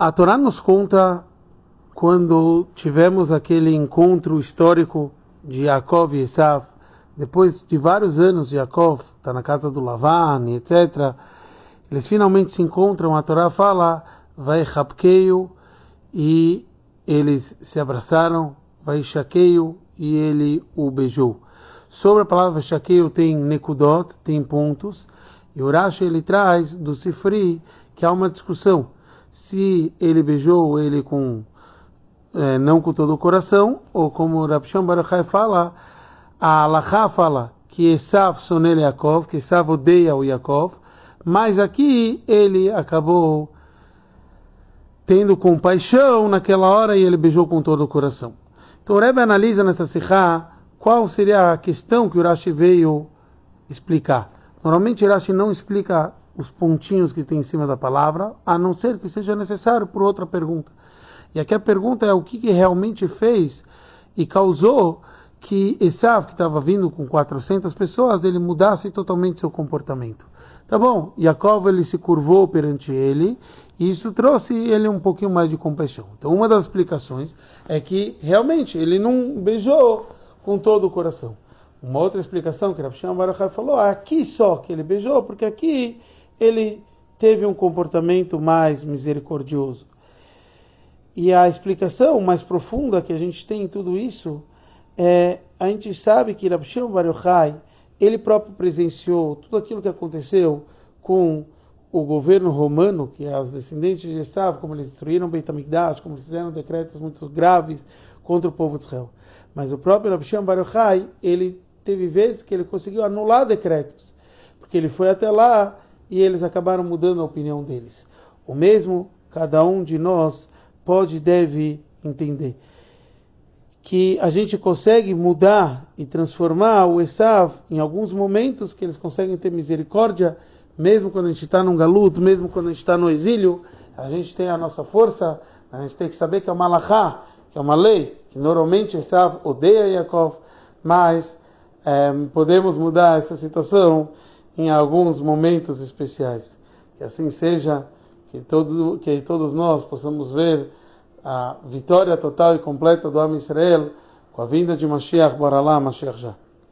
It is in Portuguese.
A Torá nos conta quando tivemos aquele encontro histórico de Yaakov e Esav, depois de vários anos, Yaakov está na casa do Lavan, etc. Eles finalmente se encontram, a Torá fala, vai Rapkeio, e eles se abraçaram, vai Shakeio, e ele o beijou. Sobre a palavra Shakeio tem Nekudot, tem pontos, e Urash ele traz do Sifri que há uma discussão se ele beijou ele com é, não com todo o coração, ou como Rabshon Baruchai fala, a Alachá fala que Esav sonele Yaakov, que Esav odeia o Yaakov, mas aqui ele acabou tendo compaixão naquela hora e ele beijou com todo o coração. Então o Rebbe analisa nessa sikha qual seria a questão que o Rashi veio explicar. Normalmente o Rashi não explica os pontinhos que tem em cima da palavra, a não ser que seja necessário por outra pergunta. E aqui a pergunta é o que, que realmente fez e causou que Esav, que estava vindo com 400 pessoas, ele mudasse totalmente seu comportamento. Tá bom, Jacob ele se curvou perante ele e isso trouxe ele um pouquinho mais de compaixão. Então uma das explicações é que realmente ele não beijou com todo o coração. Uma outra explicação que Rav Baruch falou, ah, aqui só que ele beijou, porque aqui ele teve um comportamento mais misericordioso. E a explicação mais profunda que a gente tem em tudo isso é a gente sabe que Rav Shimon Bar ele próprio presenciou tudo aquilo que aconteceu com o governo romano, que as descendentes de Esav, como eles destruíram Beit HaMikdash, como eles fizeram decretos muito graves contra o povo de Israel. Mas o próprio Rav Shimon Bar ele teve vezes que ele conseguiu anular decretos, porque ele foi até lá e eles acabaram mudando a opinião deles. O mesmo cada um de nós pode e deve entender que a gente consegue mudar e transformar o Esav em alguns momentos que eles conseguem ter misericórdia, mesmo quando a gente está num galuto, mesmo quando a gente está no exílio, a gente tem a nossa força, a gente tem que saber que é uma alahá, que é uma lei, que normalmente Esav odeia Yaakov, mas é, podemos mudar essa situação em alguns momentos especiais. Que assim seja, que, todo, que todos nós possamos ver a vitória total e completa do Am Israel com a vinda de Mashiach, bora lá, Mashiach já.